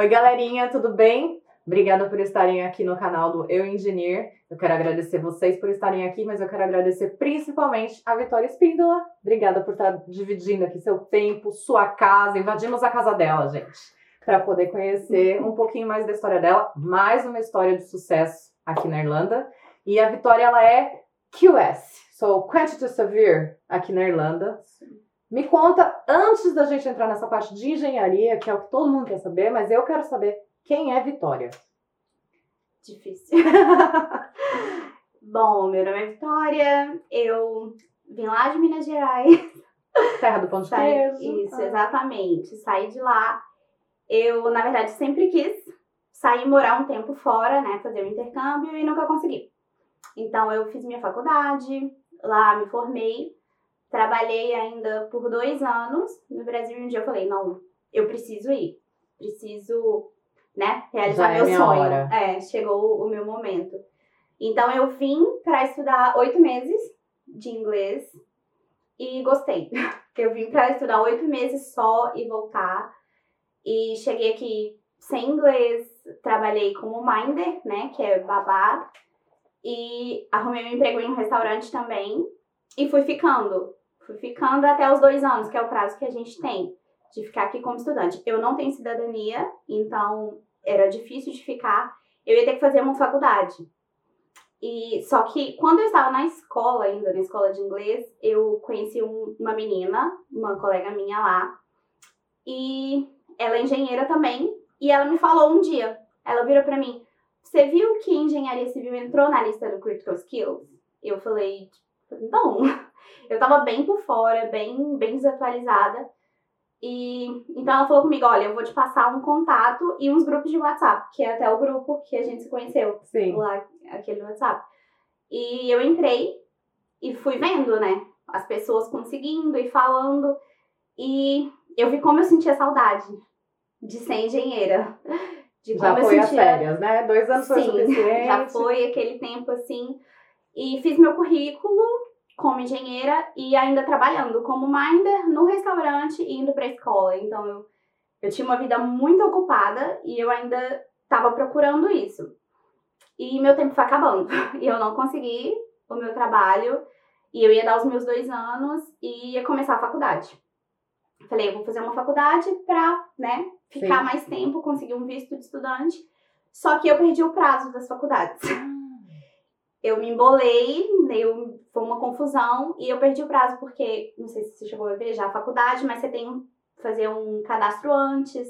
Oi, galerinha, tudo bem? Obrigada por estarem aqui no canal do Eu Engineer. Eu quero agradecer vocês por estarem aqui, mas eu quero agradecer principalmente a Vitória Espíndola. Obrigada por estar dividindo aqui seu tempo, sua casa. Invadimos a casa dela, gente, para poder conhecer um pouquinho mais da história dela. Mais uma história de sucesso aqui na Irlanda. E a Vitória, ela é QS, so Quantity Severe, aqui na Irlanda. Me conta, antes da gente entrar nessa parte de engenharia, que é o que todo mundo quer saber, mas eu quero saber quem é Vitória. Difícil. Bom, meu nome é Vitória, eu vim lá de Minas Gerais. Terra do pão de queijo. Isso, exatamente. Saí de lá. Eu, na verdade, sempre quis sair e morar um tempo fora, né? Fazer um intercâmbio e nunca consegui. Então, eu fiz minha faculdade, lá me formei, trabalhei ainda por dois anos no Brasil e um dia eu falei, não, eu preciso ir. Preciso, né, realizar Já é meu minha sonho. hora. É, chegou o meu momento. Então, eu vim para estudar oito meses de inglês e gostei. Eu vim para estudar oito meses só e voltar. E cheguei aqui sem inglês, trabalhei como minder, né, que é babá. E arrumei um emprego em um restaurante também. E fui ficando. Ficando até os dois anos, que é o prazo que a gente tem de ficar aqui como estudante. Eu não tenho cidadania, então era difícil de ficar. Eu ia ter que fazer uma faculdade. E só que quando eu estava na escola ainda, na escola de inglês, eu conheci um- uma menina, uma colega minha lá, e ela é engenheira também, e ela me falou um dia, ela virou pra mim, você viu que engenharia civil entrou na lista do Critical Skills? Eu falei, não, eu tava bem por fora, bem, bem desatualizada, e então ela falou comigo, olha, eu vou te passar um contato e uns grupos de WhatsApp, que é até o grupo que a gente se conheceu Sim. lá, aquele WhatsApp. E eu entrei e fui vendo, né? As pessoas conseguindo e falando. E eu vi como eu sentia saudade de ser engenheira. De Já como foi eu as sentia. férias, né? Dois anos foi Sim, suficiente. já foi aquele tempo assim. E fiz meu currículo como engenheira e ainda trabalhando como minder no restaurante e indo pra escola. Então eu, eu tinha uma vida muito ocupada e eu ainda estava procurando isso. E meu tempo foi acabando. E eu não consegui o meu trabalho. E eu ia dar os meus dois anos e ia começar a faculdade. Falei, eu vou fazer uma faculdade pra, né, ficar Sim. mais tempo, conseguir um visto de estudante. Só que eu perdi o prazo das faculdades. Eu me embolei, eu, foi uma confusão e eu perdi o prazo porque, não sei se você chegou a ver já a faculdade, mas você tem que fazer um cadastro antes,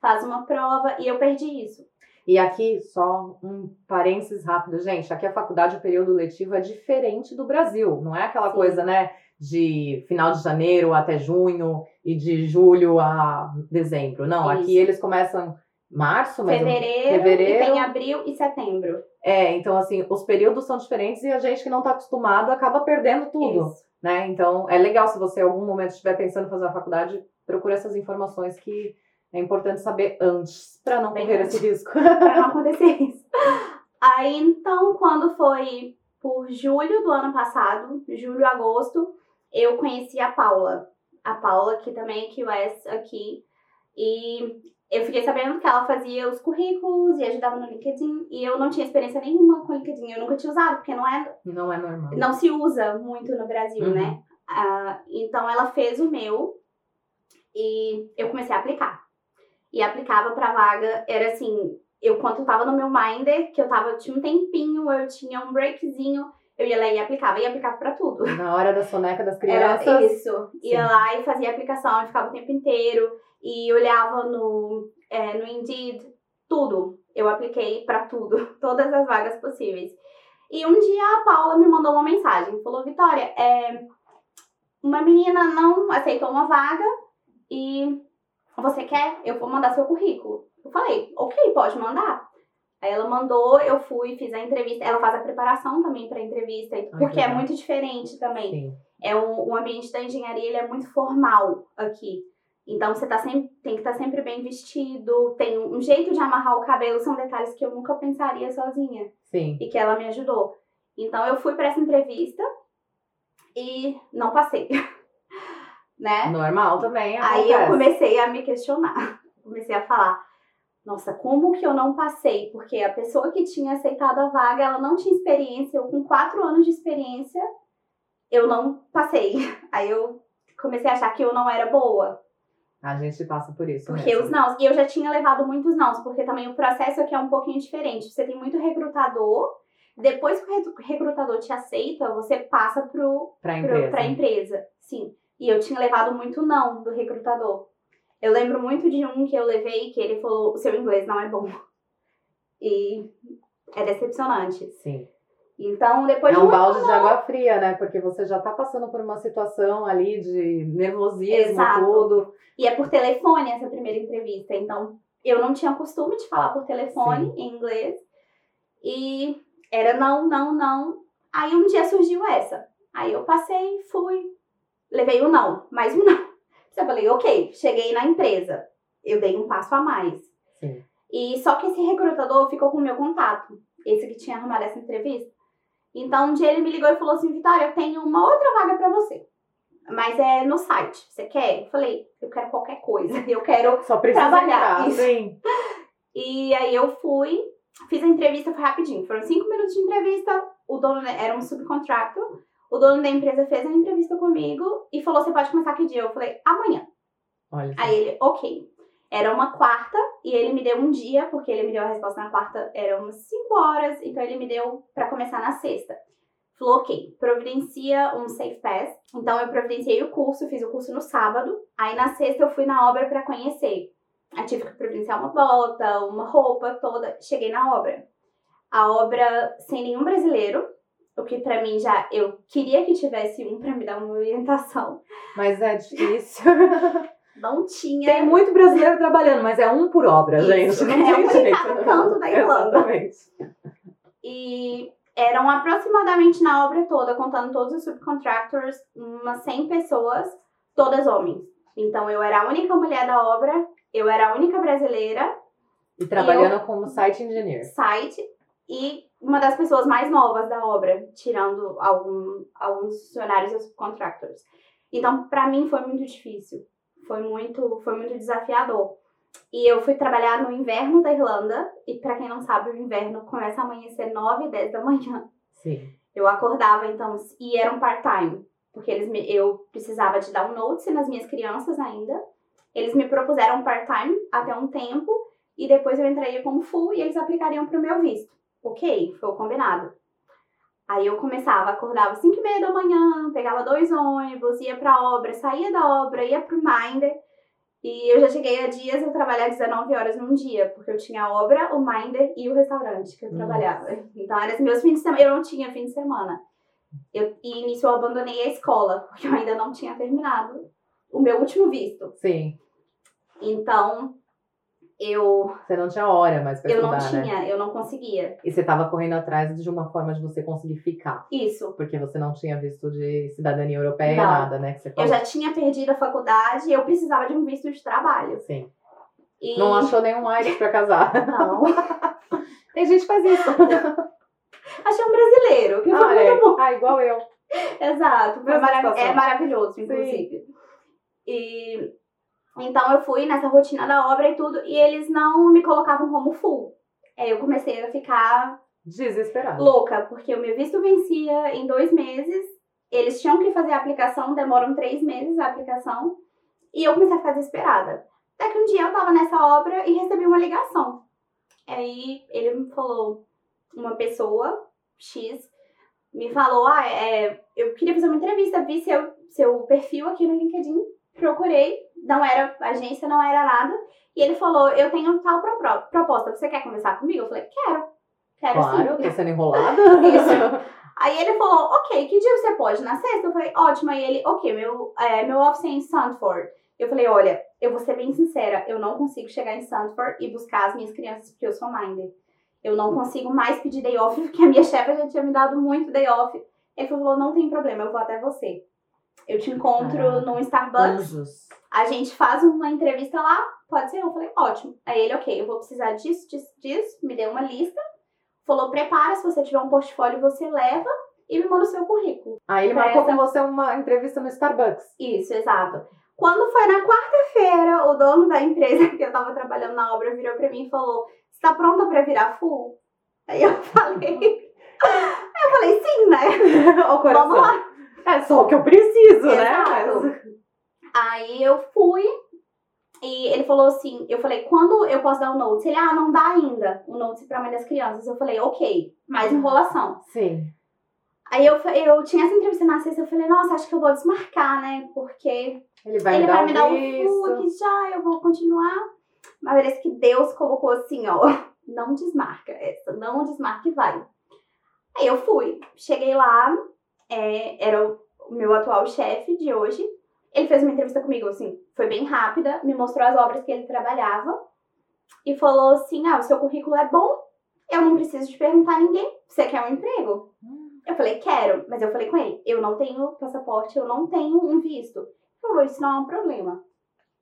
faz uma prova e eu perdi isso. E aqui, só um parênteses rápido, gente. Aqui a faculdade, o período letivo é diferente do Brasil. Não é aquela Sim. coisa, né? De final de janeiro até junho e de julho a dezembro. Não, aqui Isso. eles começam março, mas. Fevereiro, fevereiro. e tem abril e setembro. É, então assim, os períodos são diferentes e a gente que não tá acostumado acaba perdendo tudo, Isso. né? Então é legal se você em algum momento estiver pensando em fazer a faculdade, procure essas informações que é importante saber antes, para não Bem correr antes. esse risco. pra não acontecer isso. Aí então, quando foi por julho do ano passado, julho, agosto, eu conheci a Paula. A Paula, que também é QS aqui. E eu fiquei sabendo que ela fazia os currículos e ajudava no LinkedIn. E eu não tinha experiência nenhuma com LinkedIn. Eu nunca tinha usado, porque não é Não é normal. não se usa muito no Brasil, Uhum. né? Ah, então ela fez o meu e eu comecei a aplicar. E aplicava pra vaga, era assim, eu quando eu tava no meu Minder, que eu tava, tinha um tempinho, eu tinha um breakzinho, eu ia lá e aplicava, e aplicava pra tudo. Na hora da soneca das Era crianças. isso. Ia lá e fazia a aplicação, eu ficava o tempo inteiro e olhava no, é, no Indeed, tudo. Eu apliquei pra tudo, todas as vagas possíveis. E um dia a Paula me mandou uma mensagem, falou: Vitória, é, uma menina não aceitou uma vaga e você quer? Eu vou mandar seu currículo. Eu falei: ok, pode mandar. Aí ela mandou, eu fui, fiz a entrevista. Ela faz a preparação também pra entrevista, porque é muito diferente também Sim. é um, o ambiente da engenharia ele é muito formal aqui. Então você tá sempre, tem que estar sempre bem vestido, tem um jeito de amarrar o cabelo, são detalhes que eu nunca pensaria sozinha Sim. e que ela me ajudou. Então eu fui para essa entrevista e não passei, né? Normal também. Aí eu acontece. comecei a me questionar, comecei a falar, nossa, como que eu não passei? Porque a pessoa que tinha aceitado a vaga, ela não tinha experiência. Eu, com quatro anos de experiência, eu não passei. Aí eu comecei a achar que eu não era boa. A gente passa por isso. Porque mesmo. os nãos. E eu já tinha levado muitos nãos, porque também o processo aqui é um pouquinho diferente. Você tem muito recrutador. Depois que o recrutador te aceita, você passa pro, pra pro, empresa. pra empresa. Sim. E eu tinha levado muito não do recrutador. Eu lembro muito de um que eu levei que ele falou: o seu inglês não é bom. E é decepcionante. Sim. Então, depois É um balde de água fria, né? Porque você já tá passando por uma situação ali de nervosismo, Exato. tudo. E é por telefone essa primeira entrevista. Então, eu não tinha costume de falar por telefone em inglês. E era não, não, não. Aí um dia surgiu essa. Aí eu passei, fui, levei o não, mais um não. Eu falei, ok, cheguei na empresa. Eu dei um passo a mais. Sim. E só que esse recrutador ficou com o meu contato, esse que tinha arrumado essa entrevista. Então um dia ele me ligou e falou assim: Vitória, eu tenho uma outra vaga pra você. Mas é no site. Você quer? Eu falei, eu quero qualquer coisa. Eu quero. Só precisa Trabalhar, entrar, sim. E aí eu fui, fiz a entrevista, foi rapidinho. Foram cinco minutos de entrevista. O dono da- era um subcontractor. O dono da empresa fez a entrevista comigo e falou: Você pode começar que dia? Eu falei: Amanhã. Olha. Aí ele, ok. Era uma quarta e ele me deu um dia, porque ele me deu a resposta na quarta, eram umas 5 horas, então ele me deu pra começar na sexta. Falou, ok, providencia um Safe Pass. Então eu providenciei o curso, fiz o curso no sábado. Aí na sexta eu fui na obra pra conhecer. Aí tive que providenciar uma bota, uma roupa toda. Cheguei na obra. A obra sem nenhum brasileiro, o que pra mim já eu queria que tivesse um pra me dar uma orientação. Mas é difícil. Não tinha. Tem muito brasileiro trabalhando, mas é um por obra, Isso, gente. Não é tem um jeito. cada canto da Irlanda. Exatamente. E eram aproximadamente na obra toda, contando todos os subcontractors, umas 100 pessoas, todas homens. Então eu era a única mulher da obra, eu era a única brasileira, E trabalhando como site engineer. site, e uma das pessoas mais novas da obra, tirando algum, alguns funcionários e subcontractors. Então, pra mim foi muito difícil. Foi muito, foi muito desafiador. E eu fui trabalhar no inverno da Irlanda, e pra quem não sabe, o inverno começa a amanhecer 9 e 10 da manhã. Sim. Eu acordava, então, e era um part-time, porque eles me, eu precisava de dar um notice nas minhas crianças ainda. Eles me propuseram um part-time até um tempo, e depois eu entraria como full e eles aplicariam pro meu visto. Ok, foi o combinado. Aí eu começava, acordava 5 e meia da manhã, pegava dois ônibus, ia pra obra, saía da obra, ia pro Minder. E eu já cheguei a dias eu trabalhar 19 horas num dia, porque eu tinha a obra, o Minder e o restaurante que eu Nossa. trabalhava. Então, eram os meus fins de semana. Eu não tinha fim de semana. Eu, e nisso eu abandonei a escola, porque eu ainda não tinha terminado o meu último visto. Sim. Então, eu, Você não tinha hora mais pra eu não estudar, né? tinha, eu não conseguia. E você tava correndo atrás de uma forma de você conseguir ficar. Isso. Porque você não tinha visto de cidadania europeia, Não. nada, né? Que você Eu já tinha perdido a faculdade e eu precisava de um visto de trabalho. Sim. E... Não achou nenhum Irish pra casar. Não. Tem gente que faz isso. Achei um brasileiro, que foi ah, é. muito bom. ah, igual eu. Exato, foi Mesma marav- é maravilhoso, inclusive. E então eu fui nessa rotina da obra e tudo, e eles não me colocavam como full. Aí eu comecei a ficar Desesperado. louca, porque o meu visto vencia em dois meses, eles tinham que fazer a aplicação, demoram três meses a aplicação, e eu comecei a ficar desesperada. Até que um dia eu tava nessa obra e recebi uma ligação. Aí ele me falou, uma pessoa, X, me falou, ah, é, eu queria fazer uma entrevista, vi seu, seu perfil aqui no LinkedIn, procurei, não era agência, não era nada, e ele falou, eu tenho tal pro- proposta, você quer conversar comigo? Eu falei, quero, quero Claro, sim. tô sendo enrolada. Isso. Aí ele falou, ok, que dia você pode? Na sexta? Eu falei, ótimo. Aí ele, ok, meu, é, meu office é em Stanford. Eu falei, olha, eu vou ser bem sincera, eu não consigo chegar em Stanford e buscar as minhas crianças porque eu sou minder. Eu não consigo mais pedir day off, porque a minha chefe já tinha me dado muito day off. Ele falou, não tem problema, eu vou até você. Eu te encontro Ah, no Starbucks, Anjos. a gente faz uma entrevista lá, pode ser? Eu falei, ótimo. Aí ele, ok, eu vou precisar disso, disso, disso, me deu uma lista. Falou, prepara, se você tiver um portfólio, você leva e me manda o seu currículo. Aí ele marcou essa- com você uma entrevista no Starbucks. Isso, exato. Quando foi na quarta-feira, o dono da empresa que eu tava trabalhando na obra virou pra mim e falou: Você tá pronta pra virar full? Aí eu falei. Aí eu falei, sim, né? Vamos lá. É só o que eu preciso, Exato. né? Aí eu fui e ele falou assim, eu falei, quando eu posso dar o notes? Ele, ah, não dá ainda o notes pra mãe das crianças. Eu falei, ok, mais enrolação. Sim. Aí eu, eu tinha essa entrevista na sexta, eu falei, nossa, acho que eu vou desmarcar, né? Porque Ele vai ele me dar vai me dar visto. full aqui já, eu vou continuar. Mas parece que Deus colocou assim, ó, não desmarca essa, não desmarca e vai. Aí eu fui, cheguei lá, é, era o meu atual chefe de hoje. Ele fez uma entrevista comigo, assim, foi bem rápida, me mostrou as obras que ele trabalhava e falou assim: ah, o seu currículo é bom, eu não preciso te perguntar a ninguém, você quer um emprego? Hum, Eu falei, quero, mas eu falei com ele, eu não tenho passaporte, eu não tenho um visto. Ele falou, isso não é um problema.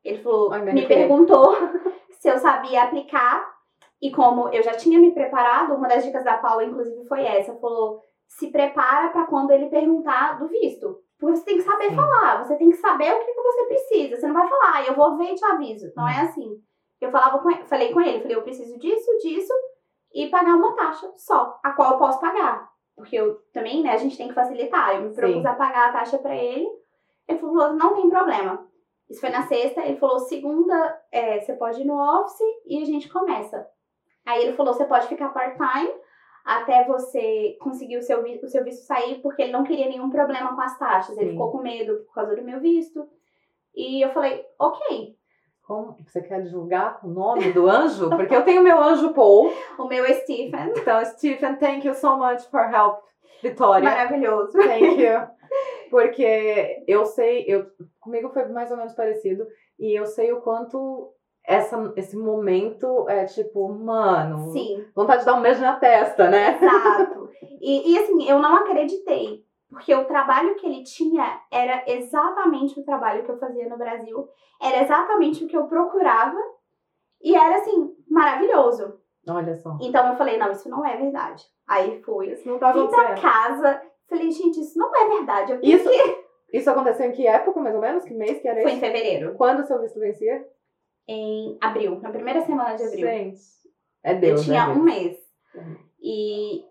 Ele falou, Ai, me perguntou se eu sabia aplicar. E como eu já tinha me preparado, uma das dicas da Paula, inclusive, foi essa. Falou, se prepara para quando ele perguntar do visto. Porque você tem que saber Sim. falar, você tem que saber o que, que você precisa. Você não vai falar, "Ah, eu vou ver e te aviso. Não Hum. é assim. Eu falava com ele, falei com ele, falei, eu preciso disso, disso, e pagar uma taxa só, a qual eu posso pagar. Porque eu também, né, a gente tem que facilitar. Eu me propus Sim. a pagar a taxa pra ele. Ele falou, não tem problema. Isso foi na sexta, ele falou, segunda, é, você pode ir no office e a gente começa. Aí ele falou, você pode ficar part-time até você conseguir o seu, o seu visto sair, porque ele não queria nenhum problema com as taxas. Ele Sim. ficou com medo por causa do meu visto. E eu falei, ok. Como? Você quer divulgar o nome do anjo? Porque eu tenho meu anjo Paul. O meu é Stephen. Então, Stephen, thank you so much for help. Vitória. Maravilhoso. Thank you. Porque eu sei, eu, comigo foi mais ou menos parecido. E eu sei o quanto essa, esse momento é tipo, mano, Sim. vontade de dar um beijo na testa, né? Exato. E, e assim, eu não acreditei. Porque o trabalho que ele tinha era exatamente o trabalho que eu fazia no Brasil. Era exatamente o que eu procurava. E era assim, maravilhoso. Olha só. Então eu falei, não, isso não é verdade. Aí fui. Isso não tá Vim pra acontecendo. casa. Falei, gente, isso não é verdade. Isso, que... isso aconteceu em que época, mais ou menos? Que mês que era Foi em isso? fevereiro. Quando o seu visto vencia? Em abril. Na primeira semana de abril. Gente. É Deus, eu tinha né, um mês. Uhum. E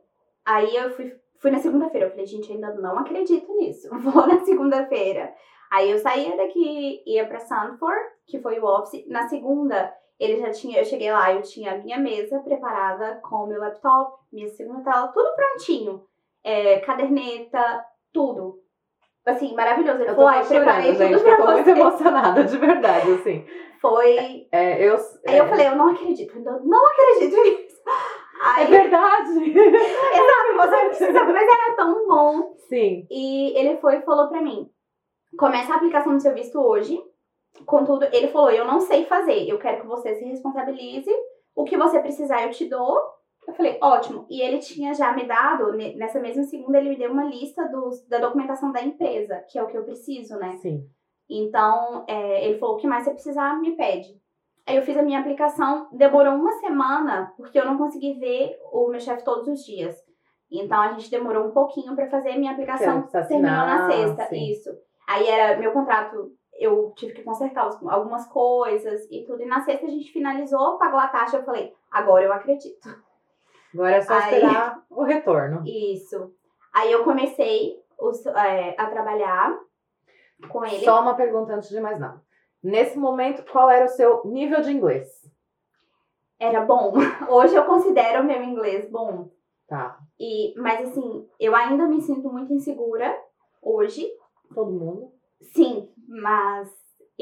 aí eu fui, fui na segunda-feira. Eu falei, gente, ainda não acredito nisso. Vou na segunda-feira. Aí eu saía daqui, ia pra Sanford, que foi o office. Na segunda, ele já tinha, eu cheguei lá, eu tinha a minha mesa preparada com o meu laptop, minha segunda tela, tudo prontinho. É, caderneta, tudo. Assim, maravilhoso. Ele Eu tô falou, eu preparei tudo gente, eu pra tô muito você. emocionada, de verdade, assim. Foi. É, eu, Aí eu é, falei, eu não acredito, ainda não acredito nisso. É Aí, verdade! exato, você precisa, mas era tão bom. Sim. E ele foi e falou pra mim: começa a aplicação do seu visto hoje. Contudo, ele falou: eu não sei fazer, eu quero que você se responsabilize. O que você precisar, eu te dou. Eu falei, ótimo. E ele tinha já me dado, ne- nessa mesma segunda, ele me deu uma lista dos, da documentação da empresa, que é o que eu preciso, né? Sim. Então, é, ele falou: o que mais você precisar, me pede. Aí eu fiz a minha aplicação, demorou uma semana, porque eu não consegui ver o meu chefe todos os dias. Então a gente demorou um pouquinho pra fazer a minha aplicação. Terminou na sexta, sim. isso. Aí era meu contrato, eu tive que consertar algumas coisas e tudo. E na sexta a gente finalizou, pagou a taxa. Eu falei, agora eu acredito. Agora é só Aí- esperar o retorno. Isso. Aí eu comecei os- é, a trabalhar com ele. Só uma pergunta antes de mais nada. Nesse momento, qual era o seu nível de inglês? Era bom. Hoje eu considero o meu inglês bom. Tá. E, mas assim, eu ainda me sinto muito insegura hoje. Todo mundo. Sim, mas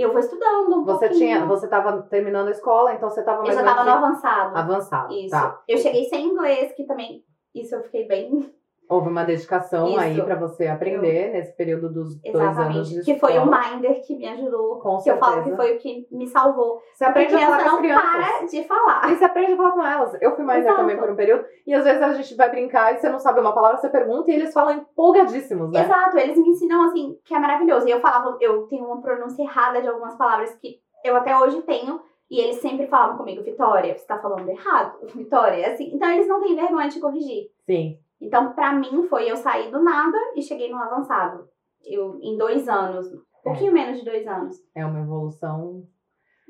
eu vou estudando um Você pouquinho. tinha, você tava terminando a escola, então você tava Eu mais já ou menos tava no avançado. avançado. Isso. Tá. Eu cheguei sem inglês, que também. Isso eu fiquei bem. Houve uma dedicação Isso. aí pra você aprender nesse período dos dois anos de Exatamente. Que foi o. Minder que me ajudou. Com que eu falo certeza. que foi o que me salvou. Você aprende a falar com as crianças. para de falar. E você aprende a falar com elas. Eu fui mais Exato. também por um período. E às vezes a gente vai brincar e você não sabe uma palavra, você pergunta e eles falam empolgadíssimos, né? Exato, eles me ensinam assim, que é maravilhoso. E eu falava, eu tenho uma pronúncia errada de algumas palavras que eu até hoje tenho. E eles sempre falavam comigo, Vitória, você tá falando errado. Vitória, assim. Então eles não têm vergonha de corrigir. Sim. Então, pra mim, foi eu sair do nada e cheguei no avançado. Eu, em dois anos, pouquinho menos de dois anos. É uma evolução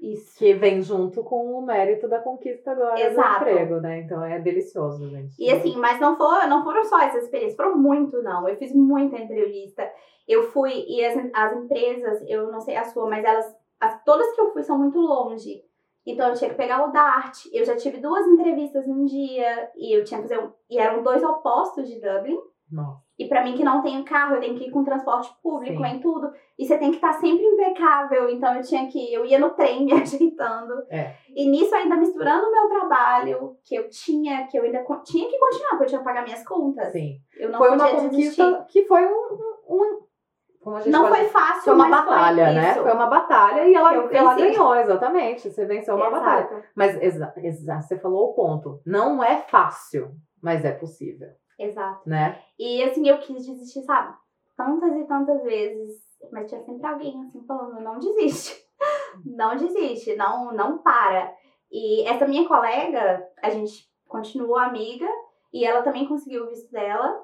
Isso. que vem junto com o mérito da conquista agora Exato. do emprego, né? Então é delicioso, gente. E assim, mas não, for, não foram só essas experiências, foram muito, não. Eu fiz muita entrevista. Eu fui, e as, as empresas, eu não sei a sua, mas elas, as, todas que eu fui são muito longe. Então eu tinha que pegar o DART. Eu já tive duas entrevistas num dia, e eu tinha que fazer, um, e eram dois opostos de Dublin. Nossa, E pra mim que não tenho carro, eu tenho que ir com transporte público, Sim. em tudo. E você tem que estar sempre impecável. Então eu tinha que eu ia no trem me ajeitando. É. E nisso ainda misturando o meu trabalho, que eu tinha, que eu ainda tinha que continuar, porque eu tinha que pagar minhas contas. sim. Eu não foi uma podia desistir. conquista que foi um. um Não pode foi fácil, Foi uma mas batalha, foi né? Foi uma batalha e ela, ela ganhou, exatamente. Você venceu uma Exato. batalha. Mas exa, exa, você falou o ponto. Não é fácil, mas é possível, Exato. né? E assim, eu quis desistir, sabe? Tantas e tantas vezes. Mas tinha sempre alguém assim falando, não desiste. Não desiste, não, não para. E essa minha colega, a gente continuou amiga e ela também conseguiu o visto dela.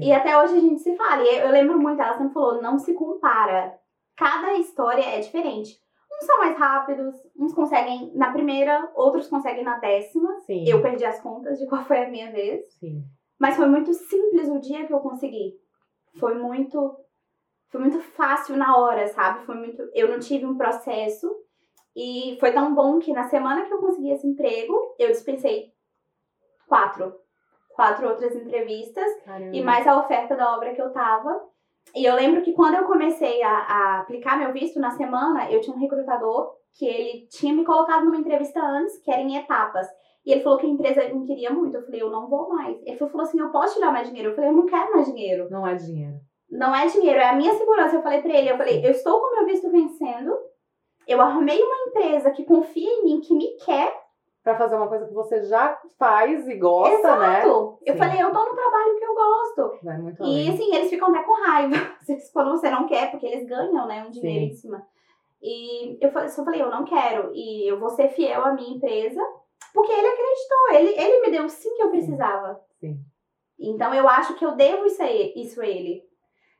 E até hoje a gente se fala. E eu lembro muito, ela sempre falou, não se compara. Cada história é diferente. Uns são mais rápidos, uns conseguem na primeira, outros conseguem na décima. Sim. Eu perdi as contas de qual foi a minha vez. Sim. Mas foi muito simples o dia que eu consegui. Foi muito foi muito fácil na hora, sabe? Foi muito, eu não tive um processo e foi tão bom que na semana que eu consegui esse emprego, eu dispensei quatro, quatro outras entrevistas Caramba. e mais a oferta da obra que eu tava. E eu lembro que quando eu comecei a, a aplicar meu visto na semana, eu tinha um recrutador que ele tinha me colocado numa entrevista antes, que era em etapas. E ele falou que a empresa me queria muito. Eu falei, eu não vou mais. Ele falou assim: eu posso te dar mais dinheiro? Eu falei, eu não quero mais dinheiro. Não é dinheiro. Não é dinheiro, é a minha segurança. Eu falei pra ele, eu falei, eu estou com meu visto vencendo. Eu arrumei uma empresa que confia em mim, que me quer. Pra fazer uma coisa que você já faz e gosta, né? Exato. Eu Sim. falei, eu tô no trabalho que eu gosto. Vai muito E além. assim, eles ficam até com raiva quando você não quer, porque eles ganham, né, um dinheiro Sim. em cima. E eu falei, só falei, eu não quero. E eu vou ser fiel à minha empresa, porque ele acreditou. Ele, ele me deu o sim que eu precisava. Sim. Então eu acho que eu devo isso a ele. Isso a ele.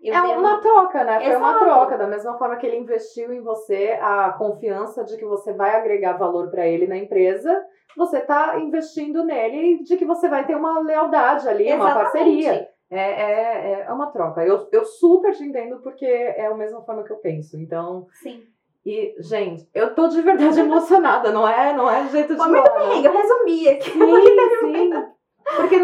Eu É devo- uma troca, né? Foi uma troca. Da mesma forma que ele investiu em você a confiança de que você vai agregar valor pra ele na empresa, você tá investindo nele de que você vai ter uma lealdade ali, uma Exatamente. parceria. É, é, é uma troca. Eu, eu super te entendo porque é a mesma forma que eu penso. Então, Sim. e, gente, eu tô de verdade emocionada, não é? Não é jeito de falar, não. bem, eu resumi aqui. Sim, sim. Porque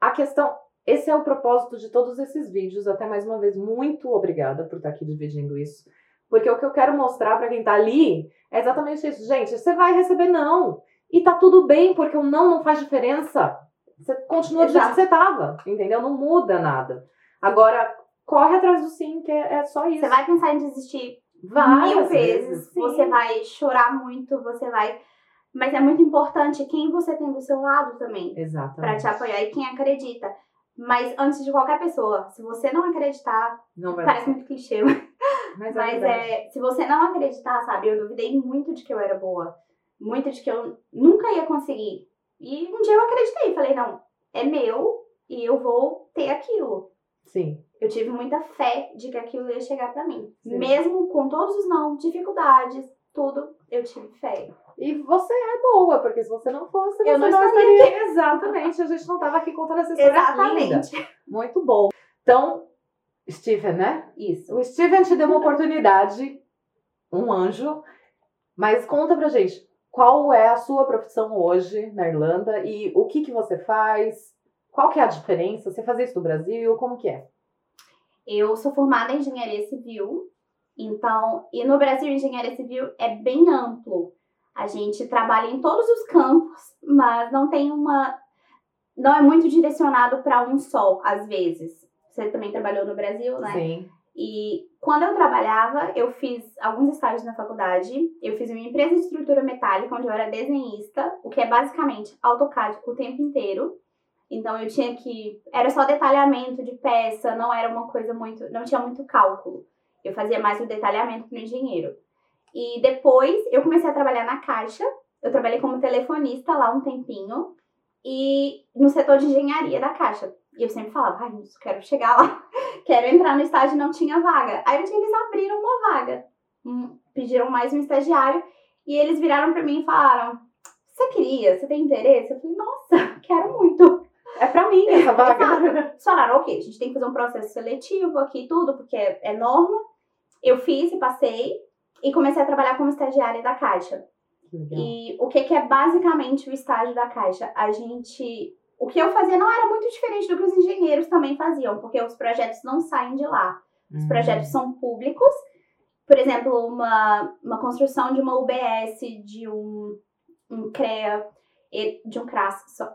a questão. Esse é o propósito de todos esses vídeos. Até mais uma vez, muito obrigada por estar aqui dividindo isso. Porque o que eu quero mostrar pra quem tá ali é exatamente isso. Gente, você vai receber não. E tá tudo bem, porque o não não faz diferença. Você continua do jeito que você tava, entendeu? Não muda nada. Agora, corre atrás do sim, que é, é só isso. Você vai pensar em desistir Várias mil vezes. sim. Você vai chorar muito, você vai. Mas é muito importante quem você tem do seu lado também. Pra Exatamente. te apoiar e quem acredita. Mas antes de qualquer pessoa, se você não acreditar, Não parece muito clichê, Mas, mas verdade. é, se você não acreditar, sabe? Eu duvidei muito de que eu era boa, muito de que eu nunca ia conseguir. E um dia eu acreditei, falei, não, é meu e eu vou ter aquilo. Sim. Eu tive muita fé de que aquilo ia chegar pra mim. Sim. Mesmo com todos os não, dificuldades, tudo, eu tive fé. E você é boa, porque se você não fosse, você Eu não estaria Exatamente, a gente não tava aqui contando essa história linda. Exatamente. Muito bom. Então, Steven, né? Isso. O Steven te deu uma oportunidade, um anjo, mas conta pra gente, qual é a sua profissão hoje na Irlanda e o que que você faz? Qual que é a diferença? Você faz isso no Brasil? Como que é? Eu sou formada em engenharia civil, então, e no Brasil engenharia civil é bem amplo. A gente trabalha em todos os campos, mas não tem uma não é muito direcionado para um só, às vezes. Você também trabalhou no Brasil, né? Sim. E quando eu trabalhava, eu fiz alguns estágios na faculdade. Eu fiz uma empresa de estrutura metálica, onde eu era desenhista, o que é basicamente AutoCAD o tempo inteiro. Então eu tinha que. Era só detalhamento de peça, não era uma coisa muito. Não tinha muito cálculo. Eu fazia mais o detalhamento para o engenheiro. E depois eu comecei a trabalhar na Caixa. Eu trabalhei como telefonista lá um tempinho. E no setor de engenharia da Caixa. E eu sempre falava, ai, eu quero chegar lá. quero entrar no estágio e não tinha vaga. Aí um dia eles abriram uma vaga, pediram mais um estagiário e eles viraram para mim e falaram: Você queria? Você tem interesse? Eu falei: Nossa, quero muito. É pra mim essa vaga. Eles falaram: Ok, a gente tem que fazer um processo seletivo aqui, tudo, porque é norma. Eu fiz e passei e comecei a trabalhar como estagiária da Caixa. Legal. E o que, que é basicamente o estágio da Caixa? A gente. O que eu fazia não era muito diferente do que os engenheiros também faziam, porque os projetos não saem de lá. Os Hum. projetos são públicos. Por exemplo, uma, uma construção de uma UBS, de um, um CREA, de um CRAS. Só,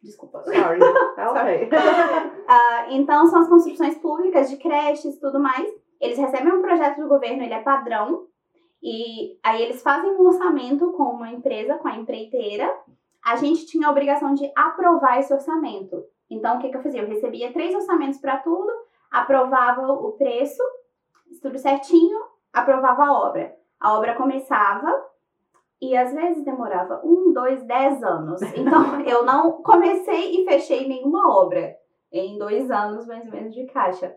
desculpa. Sorry. Tá ok. Ah, então, são as construções públicas de creches e tudo mais. Eles recebem um projeto do governo, ele é padrão. E aí eles fazem um orçamento com uma empresa, com a empreiteira. A gente tinha a obrigação de aprovar esse orçamento. Então, o que, que eu fazia? Eu recebia três orçamentos para tudo, aprovava o preço, tudo certinho, aprovava a obra. A obra começava e às vezes demorava um, dois, dez anos. Então, eu não comecei e fechei nenhuma obra em dois anos, mais ou menos, de caixa.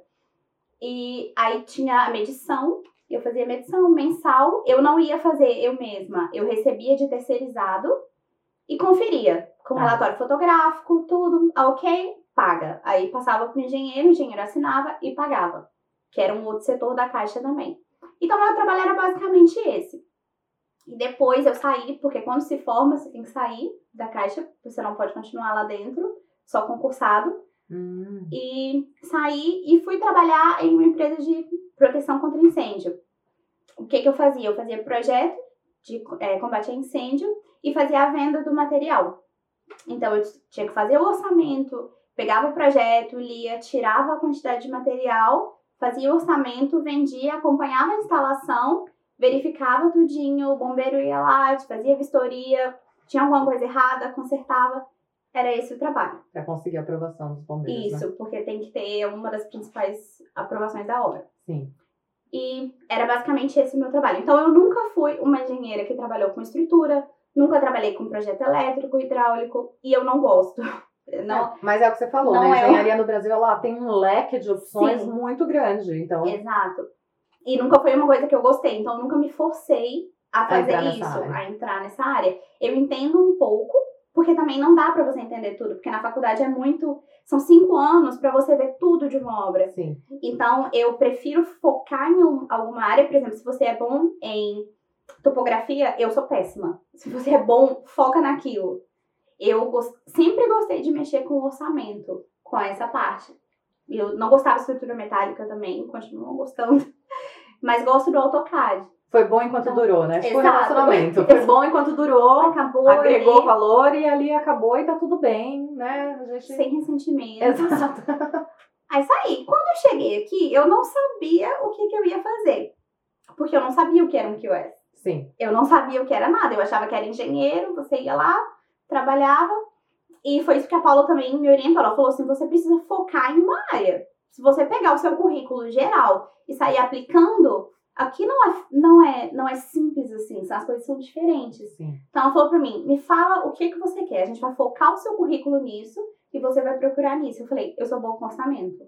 E aí tinha a medição, eu fazia medição mensal, eu não ia fazer eu mesma, eu recebia de terceirizado e conferia com Tá. relatório fotográfico, tudo, ah, ok, paga. Aí passava para o engenheiro, o engenheiro assinava e pagava, que era um outro setor da caixa também. Então, meu trabalho era basicamente esse. E depois eu saí, porque quando se forma, você tem que sair da caixa, você não pode continuar lá dentro, só concursado. Hum. E saí e fui trabalhar em uma empresa de proteção contra incêndio. O que, que eu fazia? Eu fazia projeto de é, combate a incêndio e fazia a venda do material. Então, eu tinha que fazer o orçamento, pegava o projeto, lia, tirava a quantidade de material, fazia o orçamento, vendia, acompanhava a instalação, verificava tudinho, o bombeiro ia lá, fazia vistoria, tinha alguma coisa errada, consertava. Era esse o trabalho. Pra conseguir a aprovação dos bombeiros. né? Isso, porque tem que ter uma das principais aprovações da obra. Sim. E era basicamente esse o meu trabalho. Então eu nunca fui uma engenheira que trabalhou com estrutura, nunca trabalhei com projeto elétrico, hidráulico, e eu não gosto. Não, É, mas é o que você falou, né? A é engenharia no Brasil ela tem um leque de opções Sim. muito grande. Então, exato. E nunca foi uma coisa que eu gostei, então eu nunca me forcei a fazer nessa isso, a entrar nessa área. Eu entendo um pouco, porque também não dá pra você entender tudo, porque na faculdade é muito. São cinco anos pra você ver tudo de uma obra. sim. Então, eu prefiro focar em um- alguma área. Por exemplo, se você é bom em topografia, eu sou péssima. Se você é bom, foca naquilo. Eu gos- sempre gostei de mexer com orçamento, com essa parte. Eu não gostava de estrutura metálica também, continuo gostando. Mas gosto do AutoCAD. Foi bom enquanto Então, durou, né? Tipo um exato. relacionamento. Foi bom enquanto durou, Acabou agregou ali, valor e ali acabou e tá tudo bem, né? Gente... sem ressentimento. Exato. Aí saí. Quando eu cheguei aqui, eu não sabia o que, que eu ia fazer. Porque eu não sabia o que era um QS. Sim. Eu não sabia o que era nada. Eu achava que era engenheiro, você ia lá, trabalhava. E foi isso que a Paula também me orientou. Ela falou assim: você precisa focar em uma área. Se você pegar o seu currículo geral e sair aplicando, aqui não é, não é, não é simples assim, as coisas são diferentes. Sim. Então ela falou pra mim: me fala o que, que você quer. A gente vai focar o seu currículo nisso e você vai procurar nisso. Eu falei: eu sou bom com orçamento.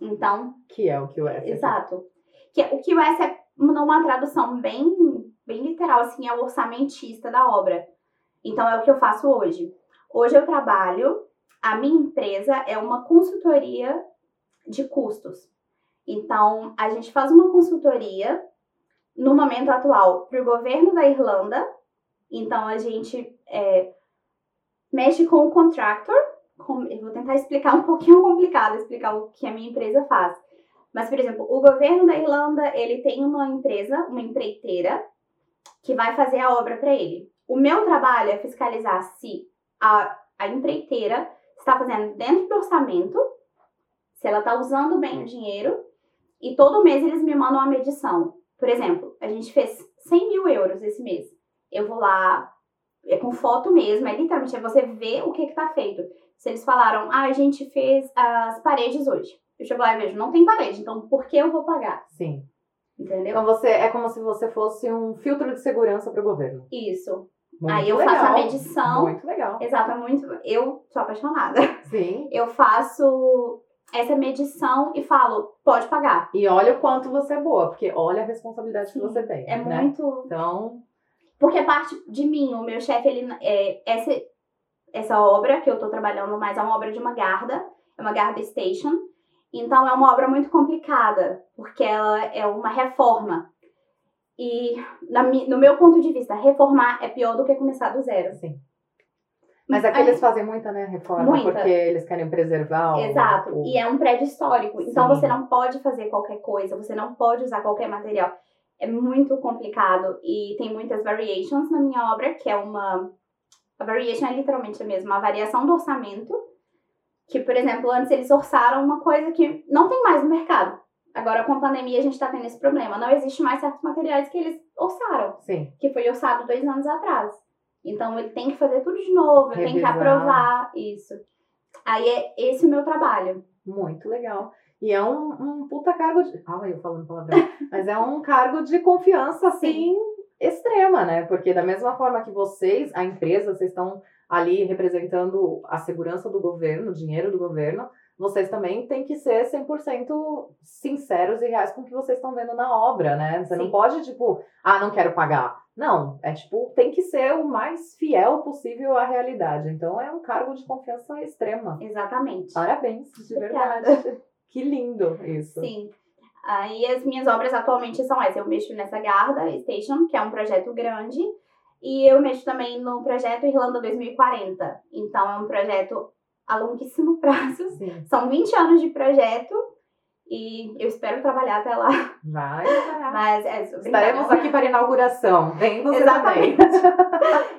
Então, Que é o que o S. Exato. Que, o QS é numa tradução bem, bem literal, assim, é o orçamentista da obra. Então é o que eu faço hoje. Hoje eu trabalho, a minha empresa é uma consultoria de custos. Então, a gente faz uma consultoria no momento atual para o governo da Irlanda. Então, a gente é, mexe com o contractor. com- eu vou tentar explicar um pouquinho complicado, explicar o que a minha empresa faz. Mas, por exemplo, o governo da Irlanda, ele tem uma empresa, uma empreiteira, que vai fazer a obra para ele. O meu trabalho é fiscalizar se a, a empreiteira está fazendo dentro do orçamento, se ela está usando bem o dinheiro, e todo mês eles me mandam uma medição. Por exemplo, a gente fez 100 mil euros esse mês. Eu vou lá, é com foto mesmo, é literalmente é você ver o que está feito. Se eles falaram, ah, a gente fez as paredes hoje. Eu chego lá e vejo, não tem parede, então por que eu vou pagar? Sim. Entendeu? Então você é como se você fosse um filtro de segurança para o governo. Isso. Muito Aí eu legal. faço a medição. Muito legal. Exato, é muito. Eu sou apaixonada. Sim. Eu faço essa medição e falo, pode pagar. E olha o quanto você é boa, porque olha a responsabilidade Sim, que você tem. É né? muito. Então, Porque parte de mim, o meu chefe, ele. É, essa, essa obra que eu tô trabalhando mais é uma obra de uma Garda, é uma Garda Station. Então é uma obra muito complicada, porque ela é uma reforma. E, na no meu ponto de vista, reformar é pior do que começar do zero. assim. Mas aqui eles fazem muita, né, reforma, Muita. porque eles querem preservar o... Exato. o- E é um prédio histórico. Então Sim. você não pode fazer qualquer coisa, você não pode usar qualquer material. É muito complicado. E tem muitas variations na minha obra, que é uma. A variation é literalmente a mesma, a variação do orçamento. Que, por exemplo, antes eles orçaram uma coisa que não tem mais no mercado. Agora, com a pandemia, a gente tá tendo esse problema. Não existe mais certos materiais que eles orçaram, Sim, que foi orçado dois anos atrás. Então, ele tem que fazer tudo de novo, tem que aprovar isso. Aí é esse o meu trabalho. muito legal. E é um, um puta cargo de... Ah, eu falando palavrão. Mas é um cargo de confiança, assim, extrema, né? Porque da mesma forma que vocês, a empresa, vocês estão ali representando a segurança do governo, o dinheiro do governo, vocês também têm que ser 100% sinceros e reais com o que vocês estão vendo na obra, né? Você não Sim. pode, tipo, ah, não quero pagar. Não, é tipo, tem que ser o mais fiel possível à realidade. Então é um cargo de confiança extrema. Exatamente. Parabéns, de Obrigada. verdade. Que lindo isso. Sim. Aí as minhas obras atualmente são essas. Eu mexo nessa Garda Station, que é um projeto grande. E eu mexo também no projeto Irlanda 2040. Então é um projeto a longuíssimo prazo. Sim, São 20 anos de projeto. E eu espero trabalhar até lá. vai. vai. Mas é Estaremos aqui para a inauguração. Vem você Exatamente. também.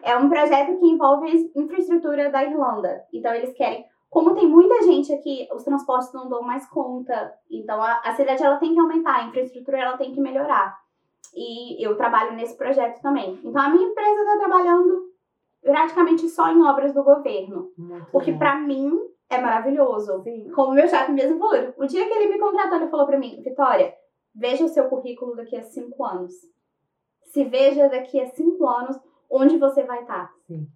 É um projeto que envolve a infraestrutura da Irlanda. Então, eles querem. Como tem muita gente aqui, os transportes não dão mais conta. Então, a, a cidade ela tem que aumentar, a infraestrutura ela tem que melhorar. E eu trabalho nesse projeto também. Então, a minha empresa está trabalhando praticamente só em obras do governo. Muito O que, para mim, é maravilhoso. Sim. Como meu chefe mesmo falou, o dia que ele me contratou, ele falou pra mim, Vitória, veja o seu currículo daqui a cinco anos. Se veja daqui a cinco anos onde você vai estar. Sim.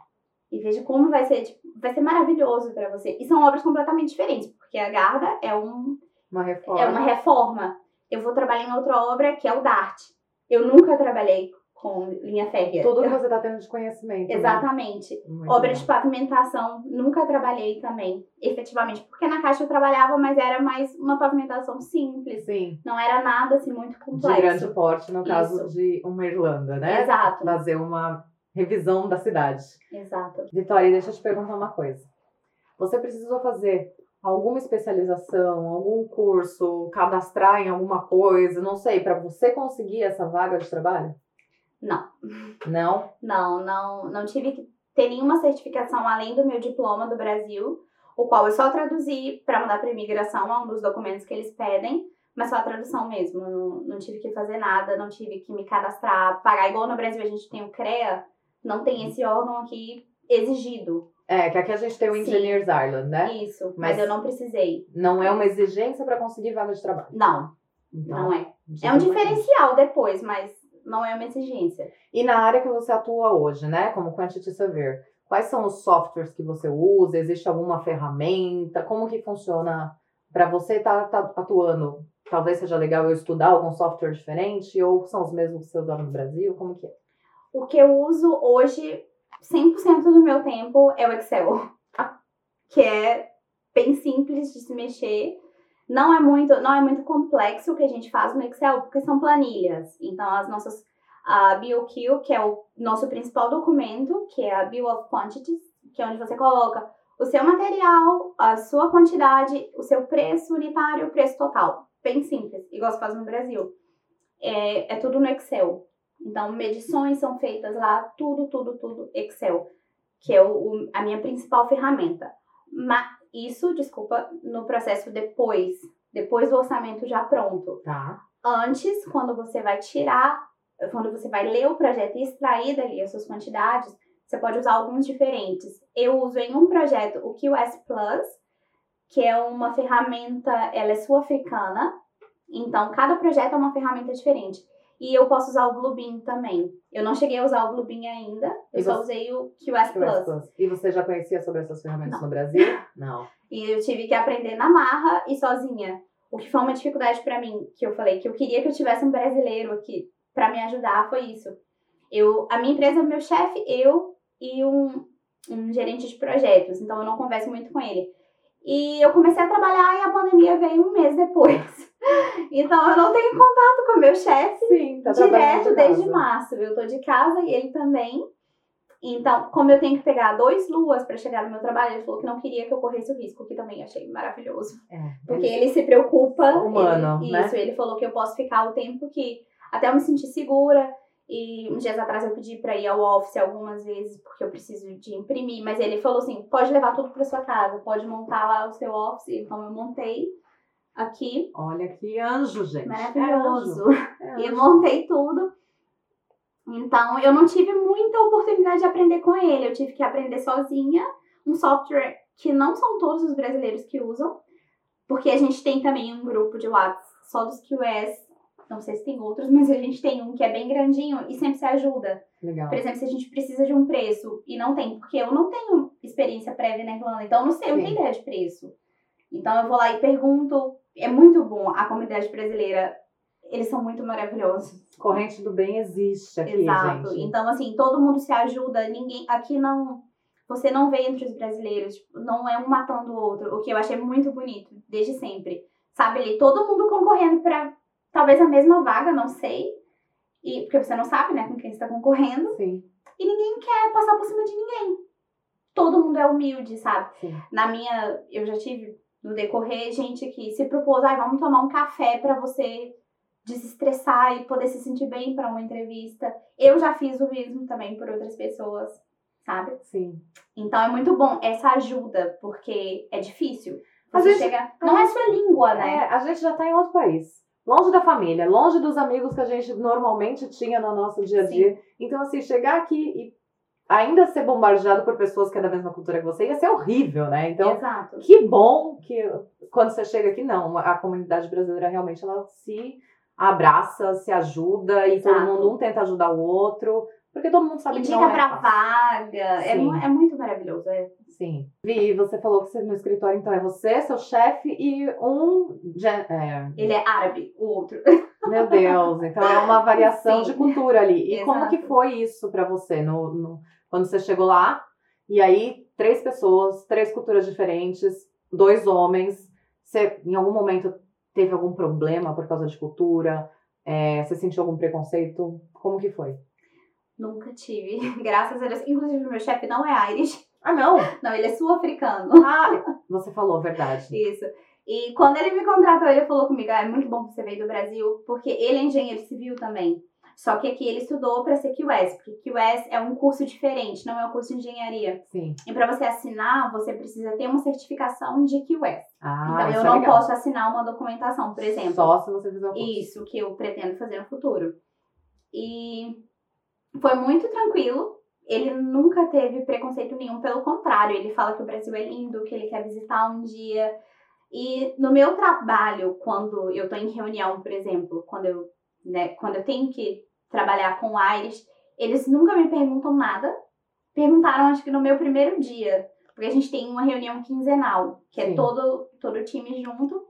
E veja como vai ser, tipo, vai ser maravilhoso pra você. E são obras completamente diferentes, porque a Garda é, um, Uma reforma. é uma reforma. Eu vou trabalhar em outra obra que é o DART. Eu nunca trabalhei com linha férrea. Tudo que você está tendo de conhecimento. né? Exatamente. Muito Obra de pavimentação, nunca trabalhei também, efetivamente. Porque na Caixa eu trabalhava, mas era mais uma pavimentação simples. Sim. Não era nada assim muito De complexo. grande porte, no caso Isso. de uma Irlanda, né? Exato. Fazer uma revisão da cidade. Exato. Vitória, deixa eu te perguntar uma coisa. Você precisou fazer alguma especialização, algum curso, cadastrar em alguma coisa, não sei, para você conseguir essa vaga de trabalho? Não. Não? Não, não, não tive que ter nenhuma certificação além do meu diploma do Brasil, o qual eu só traduzi para mandar para imigração, é um dos documentos que eles pedem, mas só a tradução mesmo. Não, não tive que fazer nada, não tive que me cadastrar, pagar. Igual no Brasil a gente tem o CREA, não tem esse órgão aqui exigido. É, que aqui a gente tem o Sim. Engineers Ireland, né? Isso, mas, Mas- eu não precisei. Não é uma exigência para conseguir vaga de trabalho. Não, Então, não é. É um importante. diferencial depois, mas não é uma exigência. E na área que você atua hoje, né, como Quantity Surveyor, quais são os softwares que você usa? Existe alguma ferramenta? Como que funciona para você estar atuando? Talvez seja legal eu estudar algum software diferente ou são os mesmos que você usava no Brasil? Como que é? O que eu uso hoje, 100% do meu tempo, é o Excel. Que é bem simples de se mexer. Não é muito, não é muito complexo o que a gente faz no Excel, porque são planilhas. Então, as nossas a BOQ, que é o nosso principal documento, que é a Bill of Quantities, que é onde você coloca o seu material, a sua quantidade, o seu preço unitário, o preço total. Bem simples, igual se faz no Brasil. É, é tudo no Excel. Então, medições são feitas lá, tudo, tudo, tudo Excel, que é o, o- a minha principal ferramenta. Mas isso, desculpa, no processo depois, depois do orçamento já pronto. Tá. Antes, quando você vai tirar, quando você vai ler o projeto e extrair dali as suas quantidades, você pode usar alguns diferentes. Eu uso em um projeto o QS Plus, que é uma ferramenta, ela é sul-africana, então cada projeto é uma ferramenta diferente. E eu posso usar o Bluebeam também. Eu não cheguei a usar o Bluebeam ainda, eu E só você- usei o QS Plus. Plus. E você já conhecia sobre essas ferramentas no Brasil? Não. E eu tive que aprender na marra e sozinha. O que foi uma dificuldade para mim, que eu falei que eu queria que eu tivesse um brasileiro aqui para me ajudar, foi isso. Eu, a minha empresa, meu chefe, eu e um, um gerente de projetos, então eu não converso muito com ele. E eu comecei a trabalhar e a pandemia veio um mês depois. Então eu não tenho contato com o meu chefe Sim, tá direto de desde março. Eu tô de casa e ele também. Então, como eu tenho que pegar dois luas para chegar no meu trabalho, ele falou que não queria que eu corresse o risco, que também achei maravilhoso. É, Porque ele, se preocupa. Humano, ele, né? Isso, ele falou que eu posso ficar o tempo que. Até eu me sentir segura. E uns dias atrás eu pedi pra ir ao office algumas vezes, porque eu preciso de imprimir. Mas ele falou assim: pode levar tudo pra sua casa, pode montar lá o seu office. Então eu montei aqui. Olha que anjo, gente. Maravilhoso. É anjo. E montei tudo. Então, eu não tive muita oportunidade de aprender com ele. Eu tive que aprender sozinha um software que não são todos os brasileiros que usam, porque a gente tem também um grupo de WhatsApp só dos QS. Não sei se tem outros, mas a gente tem um que é bem grandinho e sempre se ajuda. Legal. Por exemplo, se a gente precisa de um preço e não tem, porque eu não tenho experiência prévia na Irlanda, então eu não sei, eu não tenho ideia de preço. Então eu vou lá e pergunto. É muito bom a comunidade brasileira. Eles são muito maravilhosos. Corrente do bem existe aqui, Exato. gente. Então, assim, todo mundo se ajuda, ninguém. Aqui não. Você não vê entre os brasileiros, tipo, não é um matando o outro, o que eu achei muito bonito, desde sempre. Sabe ali, todo mundo concorrendo pra talvez a mesma vaga, não sei. E, porque você não sabe, né, com quem você tá concorrendo. Sim, E ninguém quer passar por cima de ninguém. Todo mundo é humilde, sabe? sim. Na minha, eu já tive no decorrer gente que se propôs, ai, vamos tomar um café pra você desestressar e poder se sentir bem pra uma entrevista. Eu já fiz o mesmo também por outras pessoas, sabe? Sim. Então é muito bom essa ajuda, porque é difícil. Você gente- chega, não é sua língua, É, né? a gente já tá em outro país. Longe da família, longe dos amigos que a gente normalmente tinha no nosso dia a dia. Então, assim, chegar aqui e ainda ser bombardeado por pessoas que é da mesma cultura que você ia ser horrível, né? Então, Exato. que bom que quando você chega aqui, não, a comunidade brasileira realmente ela se abraça, se ajuda e todo mundo um tenta ajudar o outro, porque todo mundo sabe que Indica não é pra vaga. É, é muito maravilhoso. É. Sim. Vi, você falou que você no escritório, então é você, seu chefe e um. é, Ele é árabe, o outro. meu Deus, então é uma variação Sim. de cultura ali. E como Exato. que foi isso pra você no, no- quando você chegou lá? E aí, três pessoas, três culturas diferentes, dois homens. Você, em algum momento, teve algum problema por causa de cultura? É, você sentiu algum preconceito? Como que foi? Nunca tive. Graças a Deus. Inclusive, meu chefe não é Irish. Ah, não! Não, ele é sul-africano. Ah, você falou, verdade. Isso. E quando ele me contratou, ele falou comigo: ah, é muito bom que você veio do Brasil, porque ele é engenheiro civil também. Só que aqui ele estudou para ser QS, porque QS é um curso diferente, não é um curso de engenharia. Sim. E para você assinar, você precisa ter uma certificação de QS. Ah, então eu é não legal. posso assinar uma documentação, por exemplo. Só se você fizer o curso. Isso que eu pretendo fazer no futuro. E foi muito tranquilo. Ele nunca teve preconceito nenhum, pelo contrário, ele fala que o Brasil é lindo, que ele quer visitar um dia. E no meu trabalho, quando eu tô em reunião, por exemplo, quando eu, né, quando eu tenho que trabalhar com o Irish, eles nunca me perguntam nada. Perguntaram, acho que no meu primeiro dia, porque a gente tem uma reunião quinzenal, que é Sim. todo, todo o time junto.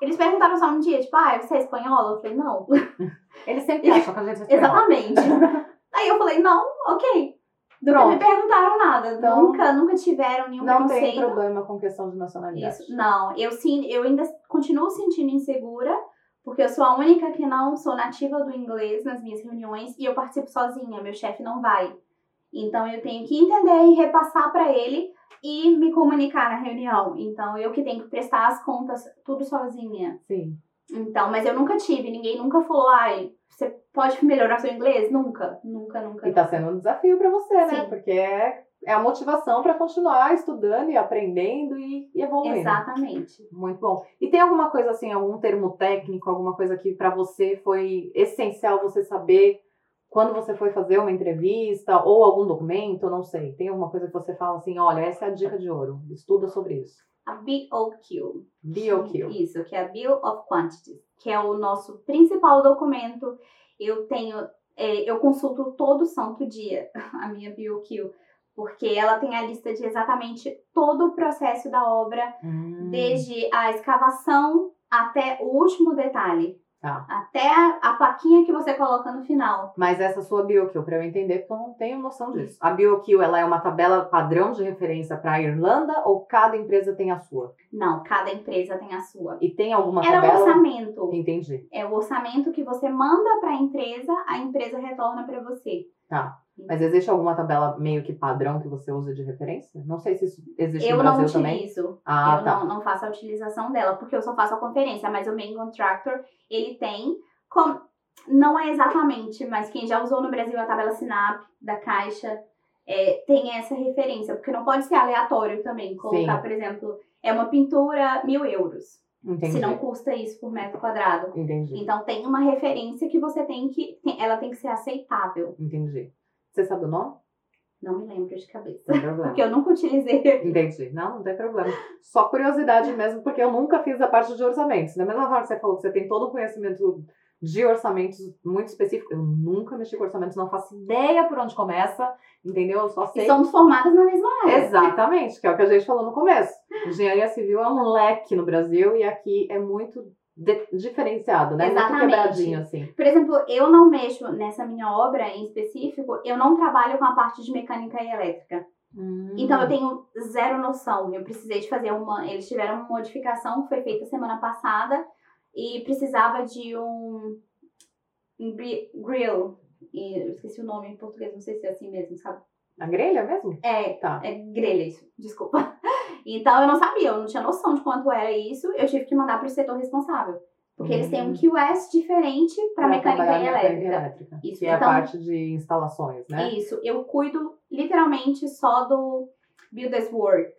Eles perguntaram só um dia, tipo, ah, você é espanhola? Eu falei, não. Eles sempre acham que a gente é. Exatamente. Aí eu falei, não, ok. Nunca me perguntaram nada. Então, nunca, nunca tiveram nenhum Não tem preconceito. problema com questão de nacionalidade. Isso. Não, eu sim, eu ainda continuo sentindo insegura, porque eu sou a única que não sou nativa do inglês nas minhas reuniões e eu participo sozinha, meu chefe não vai. Então eu tenho que entender e repassar pra ele e me comunicar na reunião. Então eu que tenho que prestar as contas tudo sozinha. Sim. Então, mas eu nunca tive, ninguém nunca falou, ai, você pode melhorar seu inglês? Nunca, nunca, nunca. E tá sendo um desafio pra você, né? Sim. Porque é, é a motivação pra continuar estudando e aprendendo e, e evoluindo. Exatamente. Muito bom. E tem alguma coisa assim, algum termo técnico, alguma coisa que pra você foi essencial você saber quando você foi fazer uma entrevista ou algum documento, não sei. Tem alguma coisa que você fala assim, olha, essa é a dica de ouro. Estuda sobre isso. A BOQ. BOQ. Isso, que é a Bill of Quantities, que é o nosso principal documento. Eu tenho, é, eu consulto todo santo dia a minha BOQ, Porque ela tem a lista de exatamente todo o processo da obra, Hum, desde a escavação até o último detalhe. Tá. Até a, plaquinha que você coloca no final. Mas essa sua BioKill, para eu entender, porque eu não tenho noção disso. A BioKill, ela é uma tabela padrão de referência para a Irlanda ou cada empresa tem a sua? Não, cada empresa tem a sua. E tem alguma Era um tabela? orçamento. Entendi. É o orçamento que você manda para a empresa, a empresa retorna para você. Tá. Mas existe alguma tabela meio que padrão que você usa de referência? Não sei se isso existe Eu no não Brasil também. utilizo. Ah, eu tá. não, não faço a utilização dela, porque eu só faço a conferência, mas o main contractor, ele tem. com- não é exatamente, mas quem já usou no Brasil a tabela SINAP da Caixa é, tem essa referência, porque não pode ser aleatório também. Colocar, Sim. por exemplo, é uma pintura mil euros. Entendi. Se não custa isso por metro quadrado. Entendi. Então tem uma referência que você tem que. ela tem que ser aceitável. Entendi. Você sabe o nome? Não me lembro de cabeça. Não problema. Porque eu nunca utilizei. Entendi. Não, não tem problema. Só curiosidade mesmo, porque eu nunca fiz a parte de orçamentos. Da mesma forma que você falou que você tem todo o conhecimento de orçamentos muito específico, eu nunca mexi com orçamentos, não faço ideia por onde começa, entendeu? Eu só E sei. somos formadas na mesma área. Exatamente, que é o que a gente falou no começo. Engenharia civil é um leque no Brasil e aqui é muito diferenciado, né? Muito Exatamente. quebradinho, assim. Por exemplo, eu não mexo nessa minha obra em específico, eu não trabalho com a parte de mecânica e elétrica. Então eu tenho zero noção. Eu precisei de fazer uma. Eles tiveram uma modificação que foi feita semana passada e precisava de um, um gri- grill. E eu esqueci o nome em português, não sei se é assim mesmo, sabe? A grelha mesmo? É, Tá. é grelha isso, desculpa. Então eu não sabia, eu não tinha noção de quanto era isso, eu tive que mandar para o setor responsável. Porque eles têm um Hum. QS diferente para mecânica trabalhar e mecânica elétrica. Isso, Que é a então- parte de instalações, né? Isso, eu cuido literalmente só do Builders Work.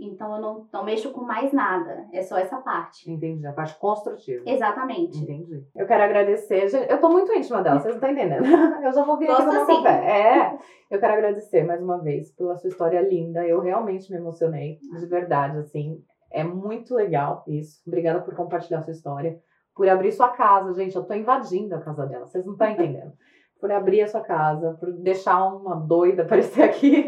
Então eu não, não mexo com mais nada, é só essa parte. Entendi, a parte construtiva. Exatamente. Entendi. Eu quero agradecer. gente, Eu tô muito íntima dela, vocês não estão entendendo. Eu já vou vir aqui Gosto tomar assim. café. É. Eu quero agradecer mais uma vez pela sua história linda. Eu realmente me emocionei, de verdade, assim. É muito legal isso. Obrigada por compartilhar sua história. Por abrir sua casa, gente. Eu tô invadindo a casa dela, vocês não estão entendendo. Por abrir a sua casa, por deixar uma doida aparecer aqui.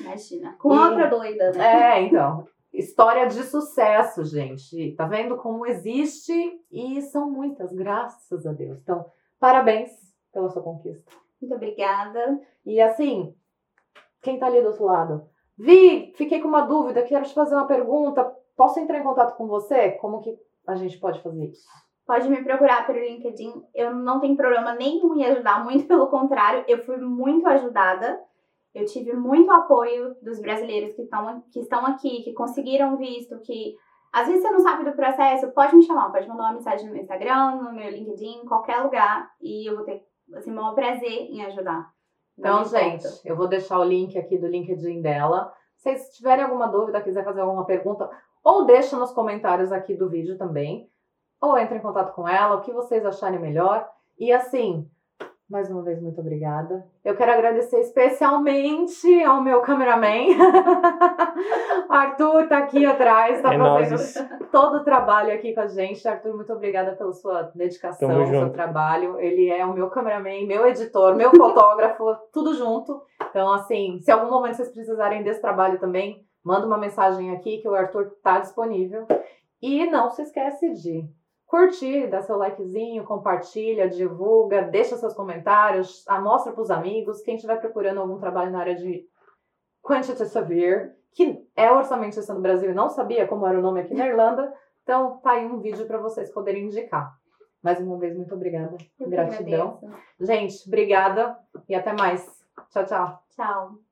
Imagina. Com outra doida, né? É, então. História de sucesso, gente. Tá vendo como existe? E são muitas, graças a Deus. Então, parabéns pela sua conquista. Muito obrigada. E assim, quem tá ali do outro lado? Vi, fiquei com uma dúvida, quero te fazer uma pergunta. Posso entrar em contato com você? Como que a gente pode fazer isso? Pode me procurar pelo LinkedIn. Eu não tenho problema nenhum em ajudar, muito pelo contrário, eu fui muito ajudada. Eu tive muito apoio dos brasileiros que estão que estão aqui, que conseguiram visto, que às vezes você não sabe do processo, pode me chamar, pode mandar uma mensagem no meu Instagram, no meu LinkedIn, em qualquer lugar, e eu vou ter assim, o maior prazer em ajudar. Então, importa. gente, eu vou deixar o link aqui do LinkedIn dela. Se vocês tiverem alguma dúvida, quiser fazer alguma pergunta, ou deixa nos comentários aqui do vídeo também, ou entre em contato com ela, o que vocês acharem melhor. E assim, mais uma vez, muito obrigada. Eu quero agradecer especialmente ao meu cameraman. Arthur tá aqui atrás, tá É fazendo todo o trabalho aqui com a gente. Arthur, muito obrigada pela sua dedicação, Tamo seu junto. trabalho. Ele é o meu cameraman, meu editor, meu fotógrafo, tudo junto. Então, assim, se algum momento vocês precisarem desse trabalho também, manda uma mensagem aqui que o Arthur tá disponível. E não se esquece de curtir, dar seu likezinho, compartilha, divulga, deixa seus comentários, mostra pros amigos. Quem estiver procurando algum trabalho na área de Quantity Severe, que é orçamentista no Brasil e não sabia como era o nome aqui na Irlanda, então tá aí um vídeo para vocês poderem indicar. Mais uma vez, muito obrigada. Eu Gratidão. Gente, obrigada e até mais. Tchau, tchau. Tchau.